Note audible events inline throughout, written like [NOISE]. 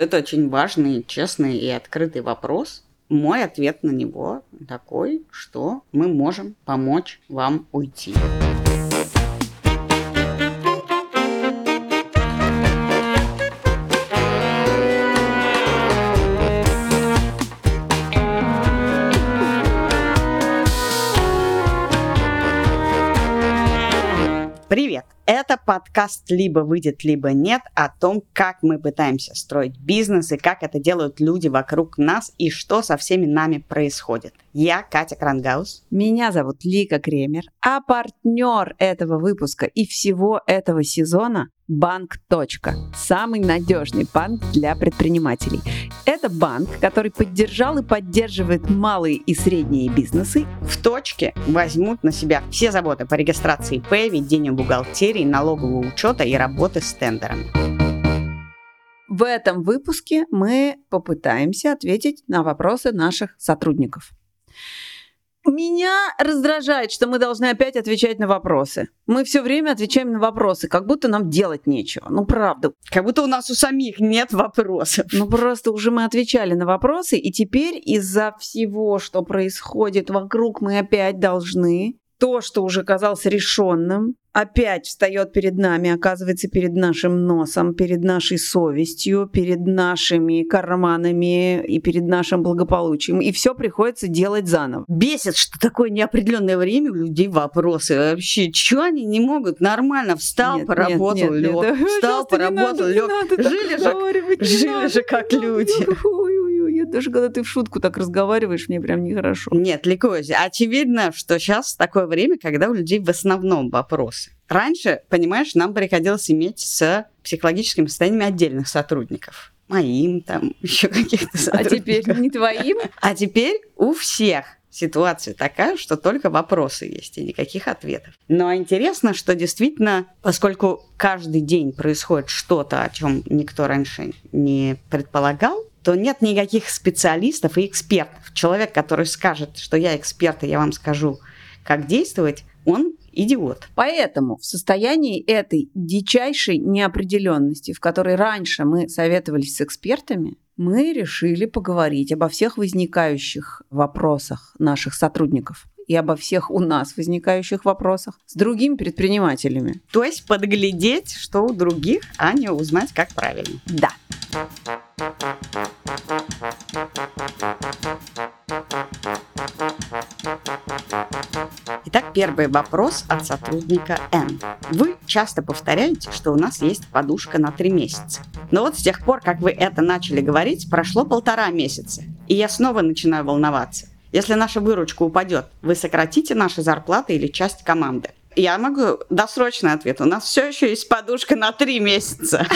Это очень важный, честный и открытый вопрос. Мой ответ на него такой, что мы можем помочь вам уйти. Подкаст «Либо выйдет, либо нет» о том, как мы пытаемся строить бизнес и как это делают люди вокруг нас и что со всеми нами происходит. Я Катя Крангаус. Меня зовут Лика Кремер, а партнер этого выпуска и всего этого сезона Банк. Самый надежный банк для предпринимателей. Это банк, который поддержал и поддерживает малые и средние бизнесы. В точке возьмут на себя все заботы по регистрации П, ведению бухгалтерии, налогового учета и работы с тендерами. В этом выпуске мы попытаемся ответить на вопросы наших сотрудников. Меня раздражает, что мы должны опять отвечать на вопросы. Мы все время отвечаем на вопросы, как будто нам делать нечего. Ну, правда. Как будто у нас у самих нет вопросов. Ну, просто уже мы отвечали на вопросы, и теперь из-за всего, что происходит вокруг, мы опять должны то, что уже казалось решенным, опять встает перед нами, оказывается перед нашим носом, перед нашей совестью, перед нашими карманами и перед нашим благополучием. И все приходится делать заново. Бесит, что такое неопределенное время у людей вопросы. Вообще, что они не могут? Нормально встал, нет, поработал, лег. [LAUGHS] Встал, поработал, лег. Жили же, жили же как люди даже когда ты в шутку так разговариваешь, мне прям нехорошо. Нет, Ликози, очевидно, что сейчас такое время, когда у людей в основном вопросы. Раньше, понимаешь, нам приходилось иметь с психологическими состояниями отдельных сотрудников. Моим там, [LAUGHS] еще каких-то А теперь не твоим? [LAUGHS] А теперь у всех ситуация такая, что только вопросы есть и никаких ответов. Но интересно, что действительно, поскольку каждый день происходит что-то, о чем никто раньше не предполагал, то нет никаких специалистов и экспертов. Человек, который скажет, что я эксперт, и я вам скажу, как действовать, он идиот. Поэтому в состоянии этой дичайшей неопределенности, в которой раньше мы советовались с экспертами, мы решили поговорить обо всех возникающих вопросах наших сотрудников и обо всех у нас возникающих вопросах с другими предпринимателями. То есть подглядеть, что у других, а не узнать, как правильно. Да. Первый вопрос от сотрудника Н. Вы часто повторяете, что у нас есть подушка на три месяца. Но вот с тех пор, как вы это начали говорить, прошло полтора месяца. И я снова начинаю волноваться. Если наша выручка упадет, вы сократите наши зарплаты или часть команды? Я могу досрочный ответ. У нас все еще есть подушка на три месяца.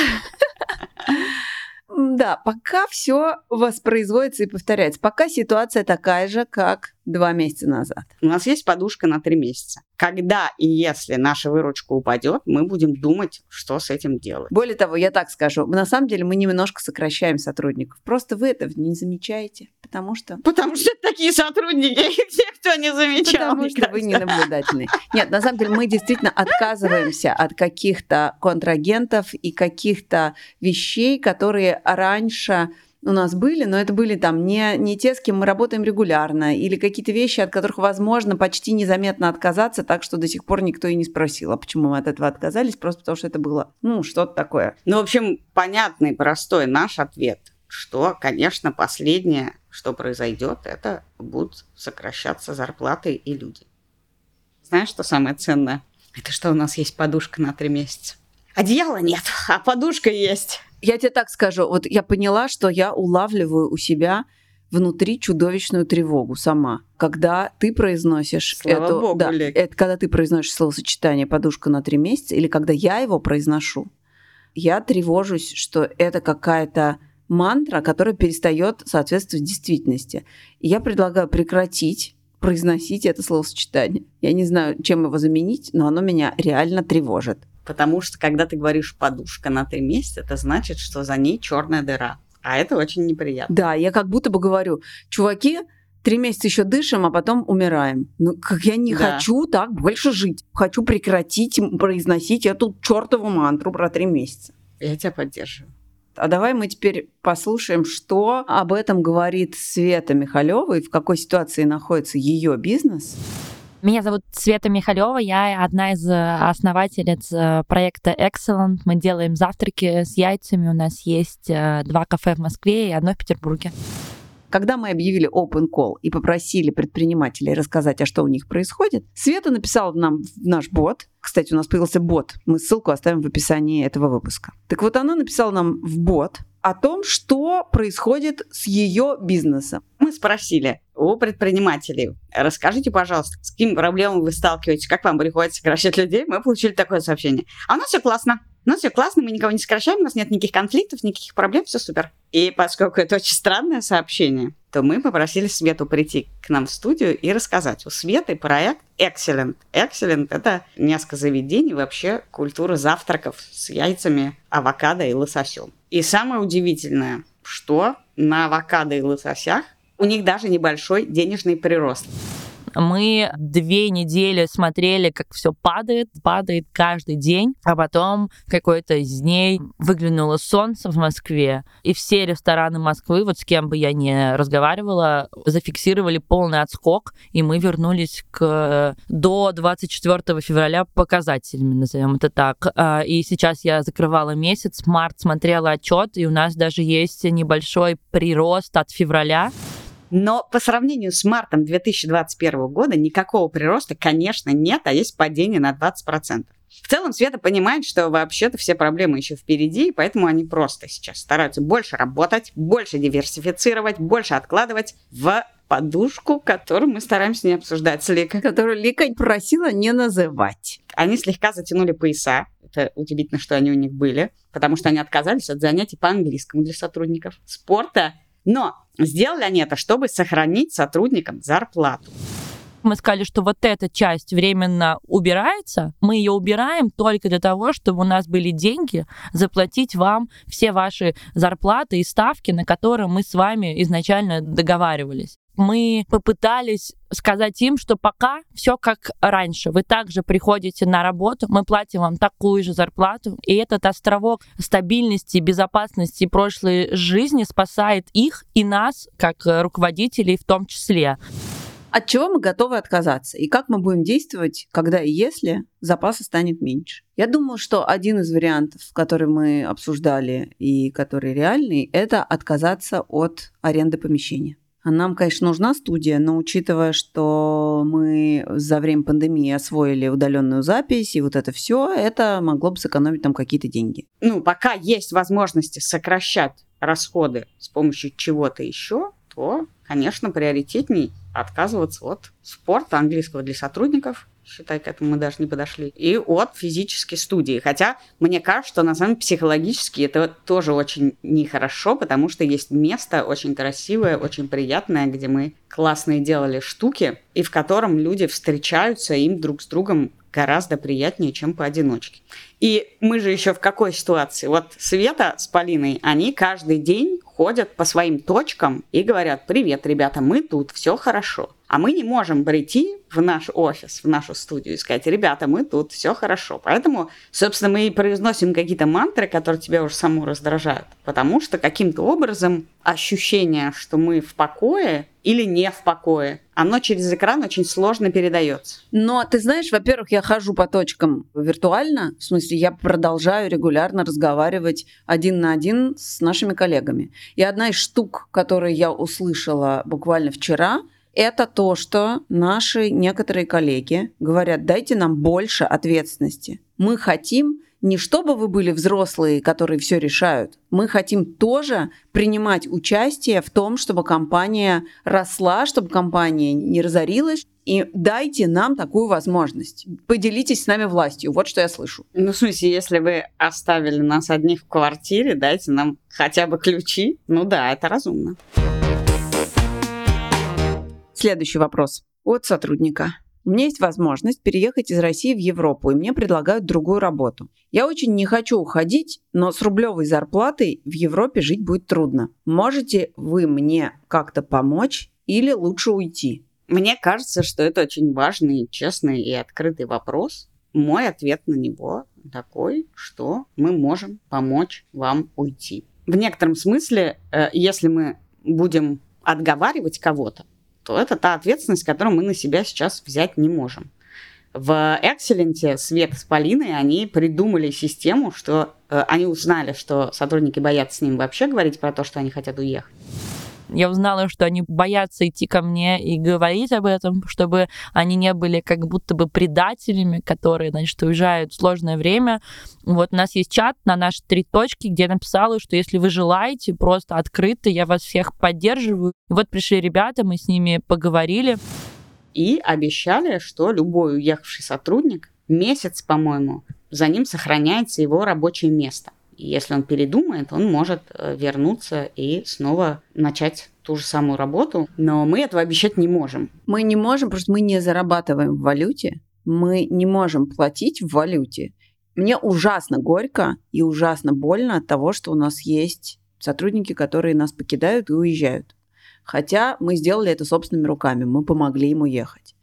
Да, пока все воспроизводится и повторяется. Пока ситуация такая же, как два месяца назад. У нас есть подушка на три месяца. Когда и если наша выручка упадет, мы будем думать, что с этим делать. Более того, я так скажу, на самом деле мы немножко сокращаем сотрудников. Просто вы это не замечаете, потому что... Потому что такие сотрудники, [LAUGHS] их никто не замечал. Потому что вы не наблюдательны. Нет, на самом деле мы действительно отказываемся от каких-то контрагентов и каких-то вещей, которые раньше у нас были, но это были там не, не те, с кем мы работаем регулярно, или какие-то вещи, от которых возможно почти незаметно отказаться, так что до сих пор никто и не спросил, а почему мы от этого отказались, просто потому что это было, ну, что-то такое. Ну, в общем, понятный, простой наш ответ, что, конечно, последнее, что произойдет, это будут сокращаться зарплаты и люди. Знаешь, что самое ценное? Это что у нас есть подушка на три месяца. Одеяла нет, а подушка есть. Я тебе так скажу, вот я поняла, что я улавливаю у себя внутри чудовищную тревогу сама. Когда ты произносишь Слава это, Богу, да, Лик. это, когда ты произносишь словосочетание подушка на три месяца, или когда я его произношу, я тревожусь, что это какая-то мантра, которая перестает соответствовать действительности. И я предлагаю прекратить произносить это словосочетание. Я не знаю, чем его заменить, но оно меня реально тревожит. Потому что, когда ты говоришь подушка на три месяца, это значит, что за ней черная дыра. А это очень неприятно. Да, я как будто бы говорю, чуваки, три месяца еще дышим, а потом умираем. Ну, как я не Да. хочу так больше жить. Хочу прекратить произносить эту чертову мантру про три месяца. Я тебя поддерживаю. А давай мы теперь послушаем, что об этом говорит Света Михалева и в какой ситуации находится ее бизнес. Меня зовут Света Михалева, я одна из э, основательниц э, проекта Excellent. Мы делаем завтраки с яйцами. У нас есть э, два кафе в Москве и одно в Петербурге. Когда мы объявили open call и попросили предпринимателей рассказать, а что у них происходит, Света написала нам в наш бот. Кстати, у нас появился бот. Мы ссылку оставим в описании этого выпуска. Так вот, она написала нам в бот о том, что происходит с ее бизнесом. Мы спросили у предпринимателей, расскажите, пожалуйста, с какими проблемами вы сталкиваетесь, как вам приходится сокращать людей. Мы получили такое сообщение. А у нас все классно. У нас все классно, мы никого не сокращаем, у нас нет никаких конфликтов, никаких проблем, все супер. И поскольку это очень странное сообщение, то мы попросили Свету прийти к нам в студию и рассказать. У Светы проект Excellent. Excellent – это несколько заведений вообще культуры завтраков с яйцами, авокадо и лососем. И самое удивительное, что на авокадо и лососях у них даже небольшой денежный прирост. Мы две недели смотрели, как все падает, падает каждый день, а потом какой-то из дней выглянуло солнце в Москве, и все рестораны Москвы, вот с кем бы я ни разговаривала, зафиксировали полный отскок, и мы вернулись к до 24 февраля показателями, назовем это так. А, и сейчас я закрывала месяц, март смотрела отчет, и у нас даже есть небольшой прирост от февраля. Но по сравнению с мартом 2021 года никакого прироста, конечно, нет, а есть падение на 20%. В целом Света понимает, что вообще-то все проблемы еще впереди, и поэтому они просто сейчас стараются больше работать, больше диверсифицировать, больше откладывать в подушку, которую мы стараемся не обсуждать с Ликой. Которую Лика просила не называть. Они слегка затянули пояса. Это удивительно, что они у них были, потому что они отказались от занятий по английскому для сотрудников спорта но сделали они это, чтобы сохранить сотрудникам зарплату. Мы сказали, что вот эта часть временно убирается, мы ее убираем только для того, чтобы у нас были деньги заплатить вам все ваши зарплаты и ставки, на которые мы с вами изначально договаривались мы попытались сказать им, что пока все как раньше. Вы также приходите на работу, мы платим вам такую же зарплату, и этот островок стабильности, безопасности прошлой жизни спасает их и нас, как руководителей в том числе. От чего мы готовы отказаться? И как мы будем действовать, когда и если запаса станет меньше? Я думаю, что один из вариантов, который мы обсуждали и который реальный, это отказаться от аренды помещения. Нам, конечно, нужна студия, но учитывая, что мы за время пандемии освоили удаленную запись и вот это все, это могло бы сэкономить там какие-то деньги. Ну, пока есть возможности сокращать расходы с помощью чего-то еще, то, конечно, приоритетней отказываться от спорта английского для сотрудников, считай, к этому мы даже не подошли, и от физической студии. Хотя мне кажется, что на самом деле психологически это тоже очень нехорошо, потому что есть место очень красивое, очень приятное, где мы классные делали штуки, и в котором люди встречаются, им друг с другом гораздо приятнее, чем поодиночке. И мы же еще в какой ситуации? Вот Света с Полиной, они каждый день ходят по своим точкам и говорят, привет, ребята, мы тут, все хорошо. А мы не можем прийти в наш офис, в нашу студию и сказать, ребята, мы тут, все хорошо. Поэтому, собственно, мы и произносим какие-то мантры, которые тебя уже саму раздражают. Потому что каким-то образом ощущение, что мы в покое или не в покое, оно через экран очень сложно передается. Но ты знаешь, во-первых, я хожу по точкам виртуально, в смысле, я продолжаю регулярно разговаривать один на один с нашими коллегами. И одна из штук, которые я услышала буквально вчера, это то, что наши некоторые коллеги говорят, дайте нам больше ответственности. Мы хотим не чтобы вы были взрослые, которые все решают. Мы хотим тоже принимать участие в том, чтобы компания росла, чтобы компания не разорилась. И дайте нам такую возможность. Поделитесь с нами властью. Вот что я слышу. Ну, в смысле, если вы оставили нас одних в квартире, дайте нам хотя бы ключи. Ну да, это разумно. Следующий вопрос от сотрудника. У меня есть возможность переехать из России в Европу, и мне предлагают другую работу. Я очень не хочу уходить, но с рублевой зарплатой в Европе жить будет трудно. Можете вы мне как-то помочь или лучше уйти? Мне кажется, что это очень важный, честный и открытый вопрос. Мой ответ на него такой, что мы можем помочь вам уйти. в некотором смысле, э, если мы будем отговаривать кого-то, то это та ответственность, которую мы на себя сейчас взять не можем. В Excellent Свет с Полиной они придумали систему, что э, они узнали, что сотрудники боятся с ним вообще говорить про то, что они хотят уехать. Я узнала, что они боятся идти ко мне и говорить об этом, чтобы они не были как будто бы предателями, которые, значит, уезжают в сложное время. Вот у нас есть чат на наши три точки, где я написала, что если вы желаете, просто открыто, я вас всех поддерживаю. И вот пришли ребята, мы с ними поговорили. И обещали, что любой уехавший сотрудник месяц, по-моему, за ним сохраняется его рабочее место. Если он передумает, он может э, вернуться и снова начать ту же самую работу. Но мы этого обещать не можем. Мы не можем, потому что мы не зарабатываем в валюте. Мы не можем платить в валюте. Мне ужасно горько и ужасно больно от того, что у нас есть сотрудники, которые нас покидают и уезжают. Хотя мы сделали это собственными руками, мы помогли им уехать.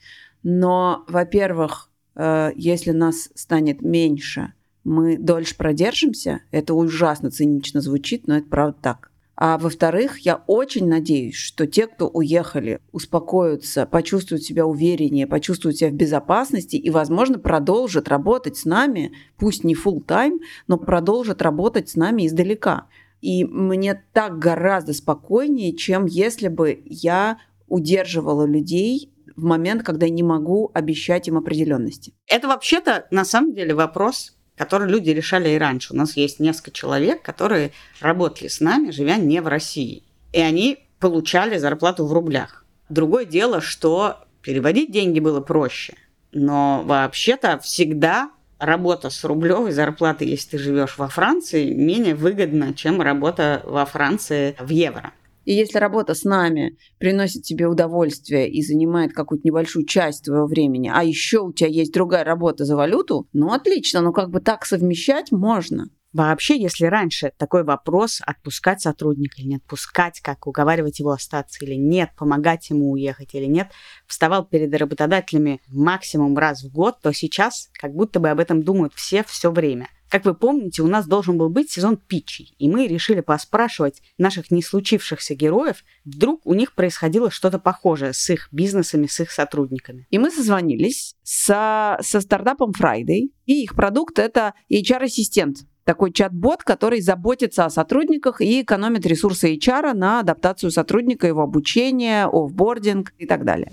Но, во-первых, э, если нас станет меньше, мы дольше продержимся. Это ужасно цинично звучит, но это правда так. А во-вторых, я очень надеюсь, что те, кто уехали, успокоятся, почувствуют себя увереннее, почувствуют себя в безопасности и, возможно, продолжат работать с нами, пусть не full time, но продолжат работать с нами издалека. И мне так гораздо спокойнее, чем если бы я удерживала людей в момент, когда я не могу обещать им определенности. Это вообще-то на самом деле вопрос которые люди решали и раньше. У нас есть несколько человек, которые работали с нами, живя не в России. И они получали зарплату в рублях. Другое дело, что переводить деньги было проще. Но вообще-то всегда работа с рублевой зарплатой, если ты живешь во Франции, менее выгодна, чем работа во Франции в евро. И если работа с нами приносит тебе удовольствие и занимает какую-то небольшую часть твоего времени, а еще у тебя есть другая работа за валюту, ну отлично, ну как бы так совмещать можно. Вообще, если раньше такой вопрос, отпускать сотрудника или не отпускать, как уговаривать его остаться или нет, помогать ему уехать или нет, вставал перед работодателями максимум раз в год, то сейчас как будто бы об этом думают все все время – как вы помните, у нас должен был быть сезон питчей, и мы решили поспрашивать наших не случившихся героев, вдруг у них происходило что-то похожее с их бизнесами, с их сотрудниками. И мы созвонились со, со стартапом Friday, и их продукт — это HR-ассистент, такой чат-бот, который заботится о сотрудниках и экономит ресурсы HR на адаптацию сотрудника, его обучение, офбординг и так далее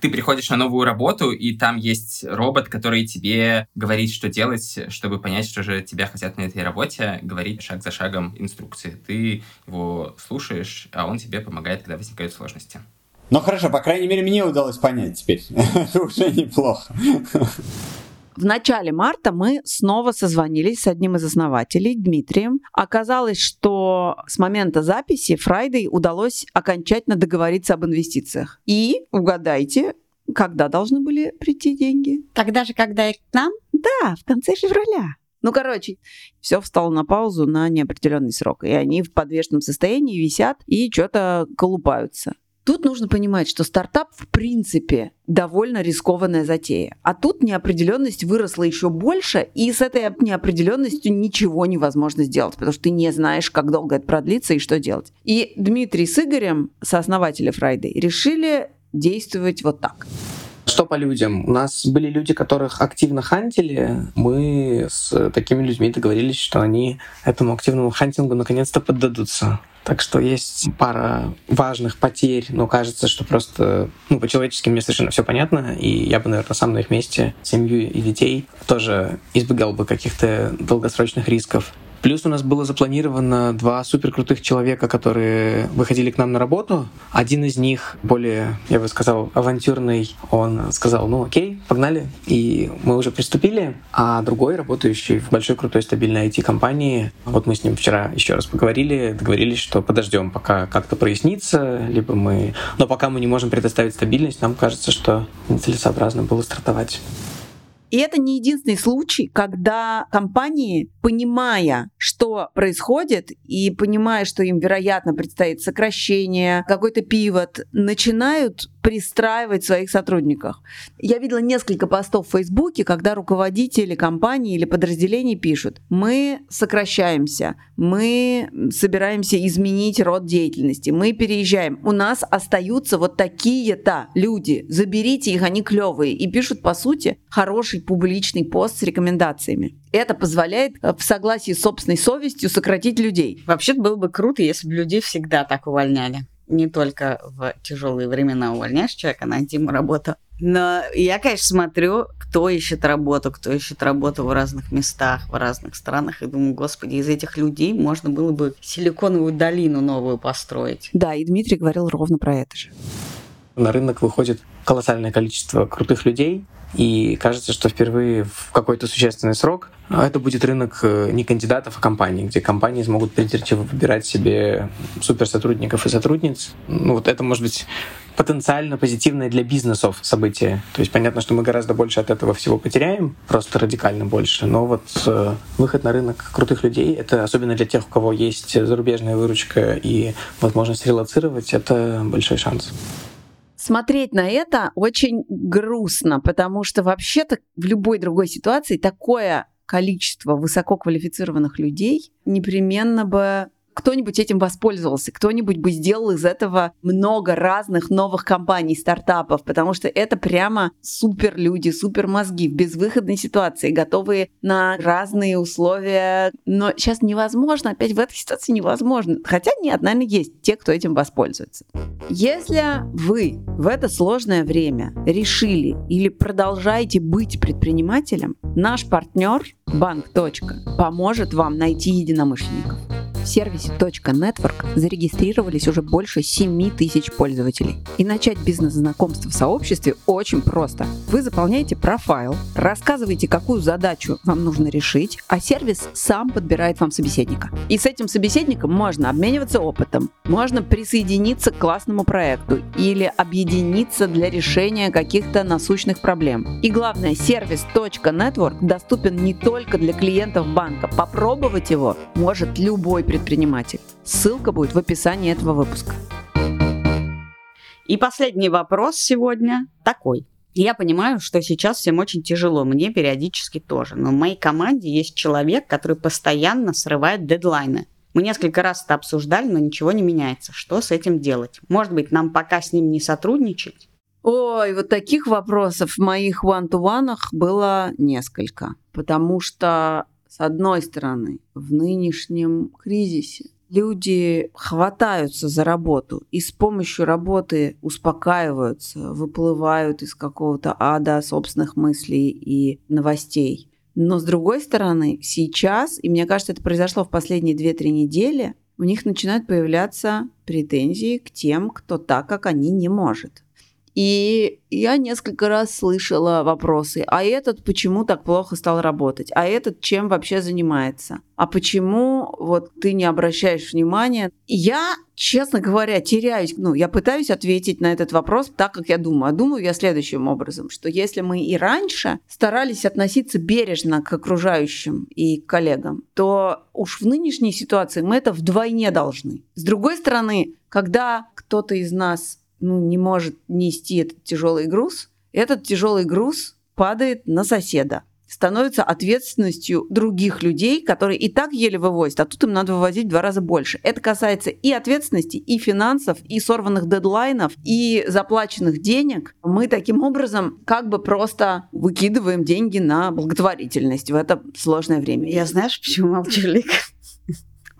ты приходишь на новую работу, и там есть робот, который тебе говорит, что делать, чтобы понять, что же тебя хотят на этой работе, говорит шаг за шагом инструкции. Ты его слушаешь, а он тебе помогает, когда возникают сложности. Ну хорошо, по крайней мере, мне удалось понять теперь. [LAUGHS] Это уже неплохо. В начале марта мы снова созвонились с одним из основателей, Дмитрием. Оказалось, что с момента записи Friday удалось окончательно договориться об инвестициях. И, угадайте, когда должны были прийти деньги? Тогда же, когда и к нам? Да, в конце февраля. Ну, короче, все встало на паузу на неопределенный срок. И они в подвешенном состоянии висят и что-то колупаются. Тут нужно понимать, что стартап в принципе довольно рискованная затея. А тут неопределенность выросла еще больше, и с этой неопределенностью ничего невозможно сделать, потому что ты не знаешь, как долго это продлится и что делать. И Дмитрий с Игорем, сооснователи Friday, решили действовать вот так. Что по людям? У нас были люди, которых активно хантили. Мы с такими людьми договорились, что они этому активному хантингу наконец-то поддадутся. Так что есть пара важных потерь, но кажется, что просто ну, по-человечески мне совершенно все понятно, и я бы, наверное, сам на их месте семью и детей тоже избегал бы каких-то долгосрочных рисков. Плюс у нас было запланировано два суперкрутых человека, которые выходили к нам на работу. Один из них, более, я бы сказал, авантюрный, он сказал, ну окей, погнали. И мы уже приступили. А другой, работающий в большой крутой стабильной IT-компании, вот мы с ним вчера еще раз поговорили, договорились, что подождем, пока как-то прояснится, либо мы... Но пока мы не можем предоставить стабильность, нам кажется, что нецелесообразно было стартовать. И это не единственный случай, когда компании, понимая, что происходит, и понимая, что им, вероятно, предстоит сокращение, какой-то пивот, начинают пристраивать своих сотрудников. Я видела несколько постов в Фейсбуке, когда руководители компании или подразделений пишут, мы сокращаемся, мы собираемся изменить род деятельности, мы переезжаем, у нас остаются вот такие-то люди, заберите их, они клевые, и пишут, по сути, хороший публичный пост с рекомендациями. Это позволяет э, в согласии с собственной совестью сократить людей. Вообще было бы круто, если бы людей всегда так увольняли не только в тяжелые времена увольняешь человека, найти ему работу. Но я, конечно, смотрю, кто ищет работу, кто ищет работу в разных местах, в разных странах, и думаю, господи, из этих людей можно было бы силиконовую долину новую построить. Да, и Дмитрий говорил ровно про это же. На рынок выходит колоссальное количество крутых людей, и кажется, что впервые в какой-то существенный срок это будет рынок э, не кандидатов, а компаний, где компании смогут придирчиво выбирать себе суперсотрудников и сотрудниц. Ну, вот это может быть потенциально позитивное для бизнесов событие. То есть понятно, что мы гораздо больше от этого всего потеряем, просто радикально больше. Но вот э, выход на рынок крутых людей, это особенно для тех, у кого есть зарубежная выручка и возможность релацировать, это большой шанс смотреть на это очень грустно, потому что вообще-то в любой другой ситуации такое количество высококвалифицированных людей непременно бы кто-нибудь этим воспользовался, кто-нибудь бы сделал из этого много разных новых компаний, стартапов, потому что это прямо супер люди, супер мозги в безвыходной ситуации, готовые на разные условия. Но сейчас невозможно, опять в этой ситуации невозможно. Хотя нет, наверное, есть те, кто этим воспользуется. Если вы в это сложное время решили или продолжаете быть предпринимателем, наш партнер банк. поможет вам найти единомышленников. В сервисе .network зарегистрировались уже больше 7 тысяч пользователей. И начать бизнес-знакомство в сообществе очень просто. Вы заполняете профайл, рассказываете, какую задачу вам нужно решить, а сервис сам подбирает вам собеседника. И с этим собеседником можно обмениваться опытом, можно присоединиться к классному проекту или объединиться для решения каких-то насущных проблем. И главное, сервис .network доступен не только для клиентов банка. Попробовать его может любой предприниматель. Ссылка будет в описании этого выпуска. И последний вопрос сегодня такой. Я понимаю, что сейчас всем очень тяжело, мне периодически тоже. Но в моей команде есть человек, который постоянно срывает дедлайны. Мы несколько раз это обсуждали, но ничего не меняется. Что с этим делать? Может быть, нам пока с ним не сотрудничать? Ой, вот таких вопросов в моих one-to-one было несколько. Потому что с одной стороны, в нынешнем кризисе люди хватаются за работу и с помощью работы успокаиваются, выплывают из какого-то ада собственных мыслей и новостей. Но с другой стороны, сейчас, и мне кажется, это произошло в последние 2-3 недели, у них начинают появляться претензии к тем, кто так, как они не может. И я несколько раз слышала вопросы, а этот почему так плохо стал работать, а этот чем вообще занимается, а почему вот ты не обращаешь внимания. Я, честно говоря, теряюсь, ну, я пытаюсь ответить на этот вопрос так, как я думаю. А думаю я следующим образом, что если мы и раньше старались относиться бережно к окружающим и коллегам, то уж в нынешней ситуации мы это вдвойне должны. С другой стороны, когда кто-то из нас ну, не может нести этот тяжелый груз, этот тяжелый груз падает на соседа становится ответственностью других людей, которые и так еле вывозят, а тут им надо вывозить в два раза больше. Это касается и ответственности, и финансов, и сорванных дедлайнов, и заплаченных денег. Мы таким образом как бы просто выкидываем деньги на благотворительность в это сложное время. Я знаешь, почему молчу, Лика?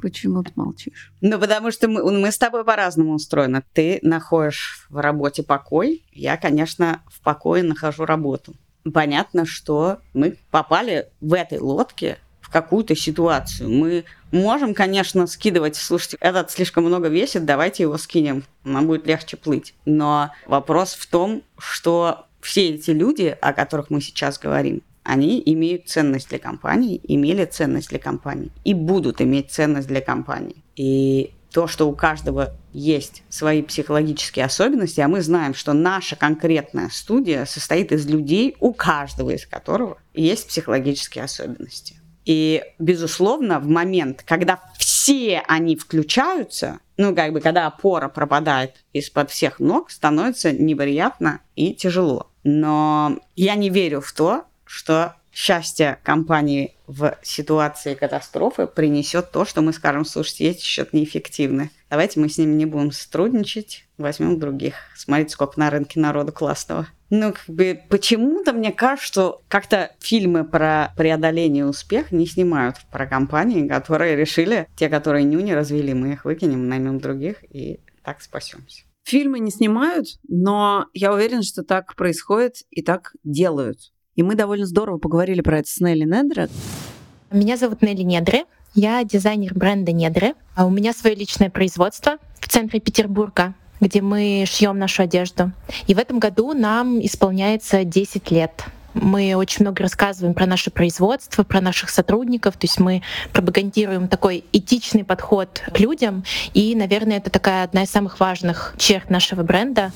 Почему ты молчишь? Ну, потому что мы, мы с тобой по-разному устроены. Ты находишь в работе покой, я, конечно, в покое нахожу работу. Понятно, что мы попали в этой лодке в какую-то ситуацию. Мы можем, конечно, скидывать, слушайте, этот слишком много весит, давайте его скинем, нам будет легче плыть. Но вопрос в том, что все эти люди, о которых мы сейчас говорим, они имеют ценность для компании, имели ценность для компании и будут иметь ценность для компании. И то, что у каждого есть свои психологические особенности, а мы знаем, что наша конкретная студия состоит из людей, у каждого из которого есть психологические особенности. И, безусловно, в момент, когда все они включаются, ну, как бы, когда опора пропадает из-под всех ног, становится неприятно и тяжело. Но я не верю в то, что счастье компании в ситуации катастрофы принесет то, что мы скажем, слушайте, эти счет неэффективны. Давайте мы с ними не будем сотрудничать, возьмем других. Смотрите, сколько на рынке народу классного. Ну, как бы, почему-то мне кажется, что как-то фильмы про преодоление успеха не снимают про компании, которые решили, те, которые нюни развели, мы их выкинем, наймем других и так спасемся. Фильмы не снимают, но я уверена, что так происходит и так делают. И мы довольно здорово поговорили про это с Нелли Недре. Меня зовут Нелли Недре. Я дизайнер бренда Недре. А у меня свое личное производство в центре Петербурга где мы шьем нашу одежду. И в этом году нам исполняется 10 лет. Мы очень много рассказываем про наше производство, про наших сотрудников, то есть мы пропагандируем такой этичный подход к людям, и, наверное, это такая одна из самых важных черт нашего бренда.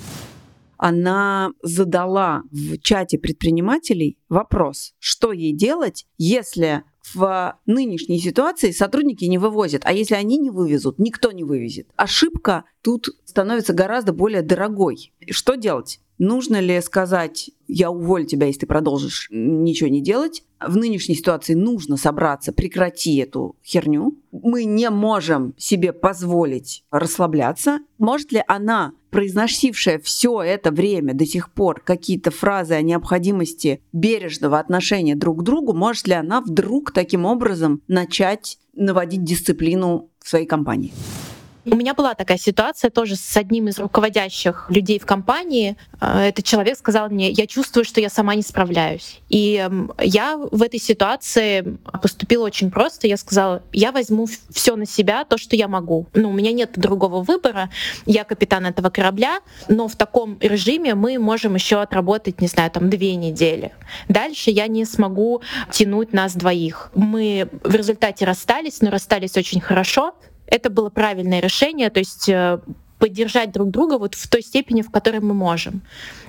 Она задала в чате предпринимателей вопрос, что ей делать, если в нынешней ситуации сотрудники не вывозят, а если они не вывезут, никто не вывезет. Ошибка тут становится гораздо более дорогой. Что делать? Нужно ли сказать, я уволю тебя, если ты продолжишь ничего не делать? В нынешней ситуации нужно собраться, прекрати эту херню. Мы не можем себе позволить расслабляться. Может ли она, произносившая все это время до сих пор какие-то фразы о необходимости бережного отношения друг к другу, может ли она вдруг таким образом начать наводить дисциплину в своей компании? У меня была такая ситуация тоже с одним из руководящих людей в компании. Э, этот человек сказал мне, я чувствую, что я сама не справляюсь. И я в этой ситуации поступила очень просто. Я сказала, я возьму все на себя, то, что я могу. Ну, у меня нет другого выбора. Я капитан этого корабля, но в таком режиме мы можем еще отработать, не знаю, там две недели. Дальше я не смогу тянуть нас двоих. Мы в результате расстались, но расстались очень хорошо это было правильное решение, то есть э, поддержать друг друга вот в той степени, в которой мы можем.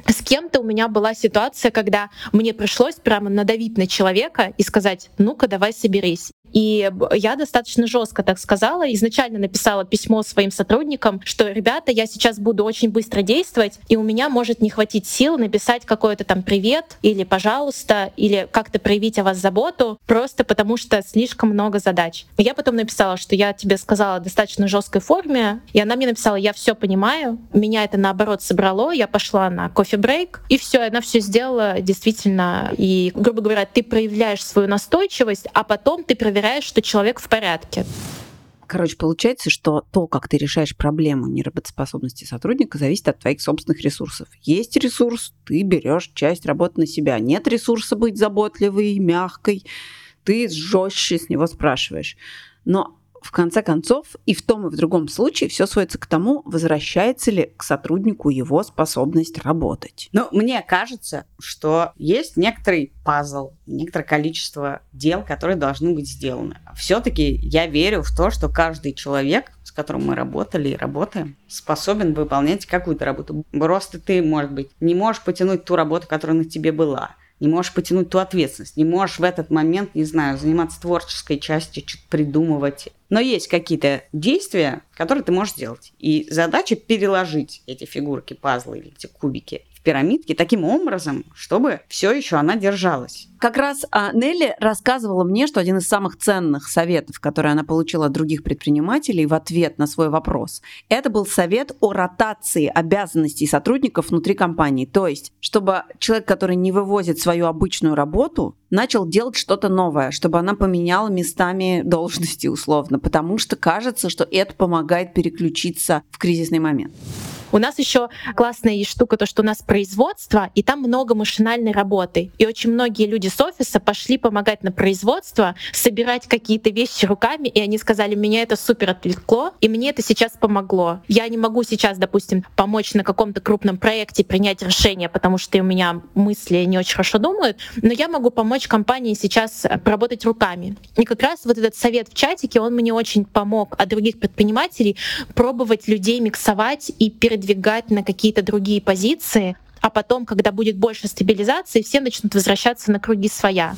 С кем-то у меня была ситуация, когда мне пришлось прямо надавить на человека и сказать, ну-ка, давай соберись. И я достаточно жестко так сказала. Изначально написала письмо своим сотрудникам, что, ребята, я сейчас буду очень быстро действовать, и у меня может не хватить сил написать какой-то там привет или пожалуйста, или как-то проявить о вас заботу, просто потому что слишком много задач. Я потом написала, что я тебе сказала достаточно жесткой форме, и она мне написала, я все понимаю, меня это наоборот собрало, я пошла на кофе-брейк, и все, она все сделала действительно. И, грубо говоря, ты проявляешь свою настойчивость, а потом ты проверяешь проверяешь, что человек в порядке. Короче, получается, что то, как ты решаешь проблему неработоспособности сотрудника, зависит от твоих собственных ресурсов. Есть ресурс, ты берешь часть работы на себя. Нет ресурса быть заботливой, мягкой, ты жестче с него спрашиваешь. Но в конце концов, и в том, и в другом случае все сводится к тому, возвращается ли к сотруднику его способность работать. Ну, мне кажется, что есть некоторый пазл, некоторое количество дел, которые должны быть сделаны. Все-таки я верю в то, что каждый человек, с которым мы работали и работаем, способен выполнять какую-то работу. Просто ты, может быть, не можешь потянуть ту работу, которая на тебе была не можешь потянуть ту ответственность, не можешь в этот момент, не знаю, заниматься творческой частью, что-то придумывать. Но есть какие-то действия, которые ты можешь сделать. И задача переложить эти фигурки, пазлы или эти кубики пирамидки таким образом, чтобы все еще она держалась. Как раз а, Нелли рассказывала мне, что один из самых ценных советов, которые она получила от других предпринимателей в ответ на свой вопрос, это был совет о ротации обязанностей сотрудников внутри компании. То есть, чтобы человек, который не вывозит свою обычную работу, начал делать что-то новое, чтобы она поменяла местами должности условно, потому что кажется, что это помогает переключиться в кризисный момент. У нас еще классная штука, то, что у нас производство, и там много машинальной работы. И очень многие люди с офиса пошли помогать на производство, собирать какие-то вещи руками, и они сказали, меня это супер отвлекло, и мне это сейчас помогло. Я не могу сейчас, допустим, помочь на каком-то крупном проекте принять решение, потому что у меня мысли не очень хорошо думают, но я могу помочь компании сейчас поработать руками. И как раз вот этот совет в чатике, он мне очень помог от других предпринимателей пробовать людей миксовать и перед передвигать на какие-то другие позиции, а потом, когда будет больше стабилизации, все начнут возвращаться на круги своя.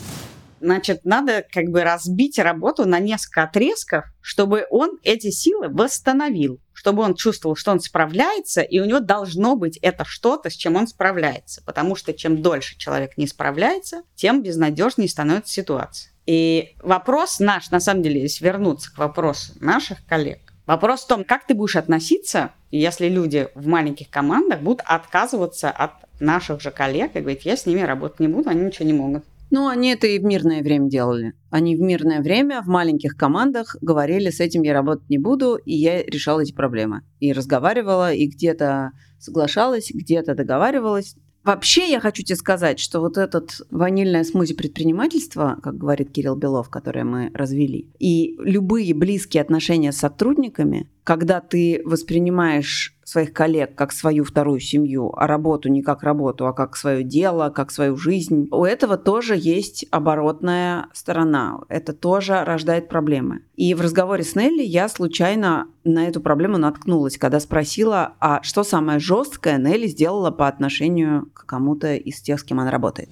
Значит, надо как бы разбить работу на несколько отрезков, чтобы он эти силы восстановил, чтобы он чувствовал, что он справляется, и у него должно быть это что-то, с чем он справляется. Потому что чем дольше человек не справляется, тем безнадежнее становится ситуация. И вопрос наш, на самом деле, если вернуться к вопросу наших коллег, вопрос в том, как ты будешь относиться, если люди в маленьких командах будут отказываться от наших же коллег и говорить, я с ними работать не буду, они ничего не могут. Ну, они это и в мирное время делали. Они в мирное время в маленьких командах говорили, с этим я работать не буду, и я решала эти проблемы. И разговаривала, и где-то соглашалась, где-то договаривалась. Вообще я хочу тебе сказать, что вот этот ванильное смузи предпринимательства, как говорит Кирилл Белов, которое мы развели, и любые близкие отношения с сотрудниками, когда ты воспринимаешь своих коллег как свою вторую семью, а работу не как работу, а как свое дело, как свою жизнь, у этого тоже есть оборотная сторона. Это тоже рождает проблемы. И в разговоре с Нелли я случайно на эту проблему наткнулась, когда спросила, а что самое жесткое Нелли сделала по отношению к кому-то из тех, с кем она работает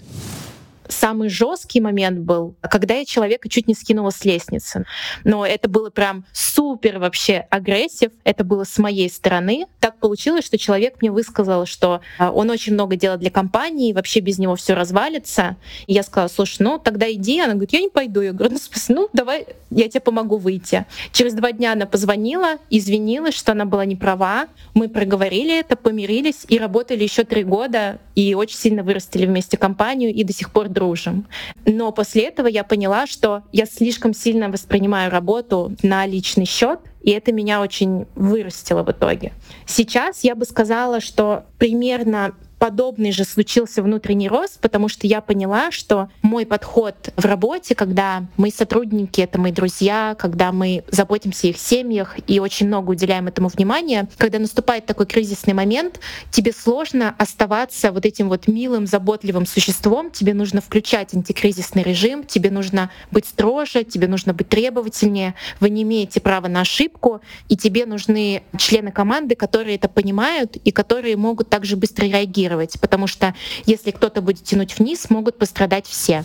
самый жесткий момент был, когда я человека чуть не скинула с лестницы. Но это было прям супер вообще агрессив. Это было с моей стороны. Так получилось, что человек мне высказал, что а, он очень много делает для компании, и вообще без него все развалится. И я сказала, слушай, ну тогда иди. Она говорит, я не пойду. Я говорю, ну, ну давай, я тебе помогу выйти. Через два дня она позвонила, извинилась, что она была не права. Мы проговорили это, помирились и работали еще три года и очень сильно вырастили вместе компанию и до сих пор дружим. Но после этого я поняла, что я слишком сильно воспринимаю работу на личный счет, и это меня очень вырастило в итоге. Сейчас я бы сказала, что примерно подобный же случился внутренний рост, потому что я поняла, что мой подход в работе, когда мы сотрудники, это мои друзья, когда мы заботимся о их семьях и очень много уделяем этому внимания, когда наступает такой кризисный момент, тебе сложно оставаться вот этим вот милым, заботливым существом, тебе нужно включать антикризисный режим, тебе нужно быть строже, тебе нужно быть требовательнее, вы не имеете права на ошибку, и тебе нужны члены команды, которые это понимают и которые могут также быстро реагировать контролировать, потому что если кто-то будет тянуть вниз, могут пострадать все.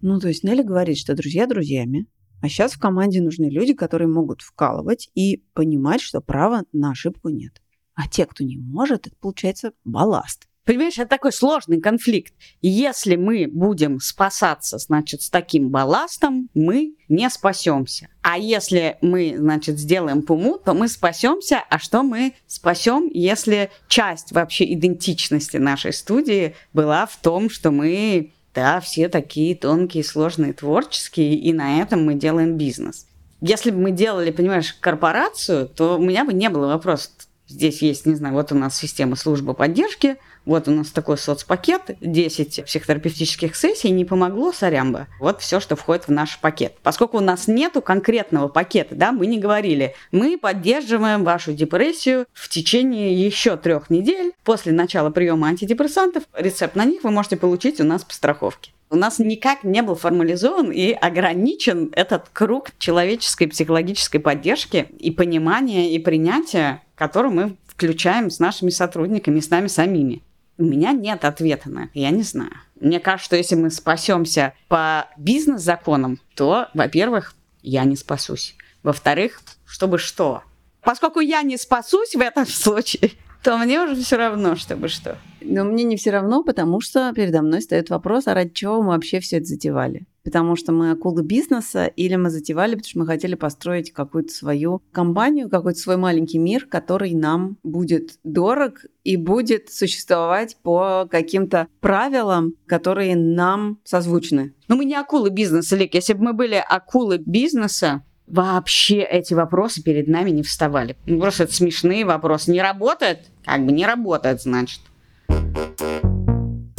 Ну, то есть Нелли говорит, что друзья друзьями, а сейчас в команде нужны люди, которые могут вкалывать и понимать, что права на ошибку нет. А те, кто не может, это получается балласт. Понимаешь, это такой сложный конфликт. Если мы будем спасаться, значит, с таким балластом, мы не спасемся. А если мы, значит, сделаем пуму, то мы спасемся. А что мы спасем, если часть вообще идентичности нашей студии была в том, что мы, да, все такие тонкие, сложные, творческие, и на этом мы делаем бизнес. Если бы мы делали, понимаешь, корпорацию, то у меня бы не было вопроса. Здесь есть, не знаю, вот у нас система службы поддержки – вот у нас такой соцпакет, 10 психотерапевтических сессий, не помогло, сорямба. Вот все, что входит в наш пакет. Поскольку у нас нету конкретного пакета, да, мы не говорили, мы поддерживаем вашу депрессию в течение еще трех недель после начала приема антидепрессантов. Рецепт на них вы можете получить у нас по страховке. У нас никак не был формализован и ограничен этот круг человеческой психологической поддержки и понимания и принятия, который мы включаем с нашими сотрудниками, с нами самими. У меня нет ответа на это, я не знаю. Мне кажется, что если мы спасемся по бизнес-законам, то, во-первых, я не спасусь. Во-вторых, чтобы что? Поскольку я не спасусь в этом [LAUGHS] случае, то мне уже все равно, чтобы что. Но мне не все равно, потому что передо мной стоит вопрос, а ради чего мы вообще все это затевали? Потому что мы акулы бизнеса или мы затевали, потому что мы хотели построить какую-то свою компанию, какой-то свой маленький мир, который нам будет дорог и будет существовать по каким-то правилам, которые нам созвучны. Но мы не акулы бизнеса, Лик. Если бы мы были акулы бизнеса, вообще эти вопросы перед нами не вставали. Ну, просто это смешные вопросы. Не работает? Как бы не работает, значит.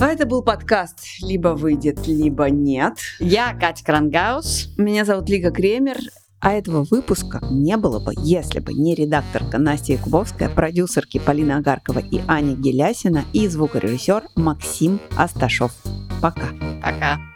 А это был подкаст «Либо выйдет, либо нет». Я Катя Крангаус. Меня зовут Лика Кремер. А этого выпуска не было бы, если бы не редакторка Настя Якубовская, продюсерки Полина Агаркова и Аня Гелясина и звукорежиссер Максим Асташов. Пока. Пока.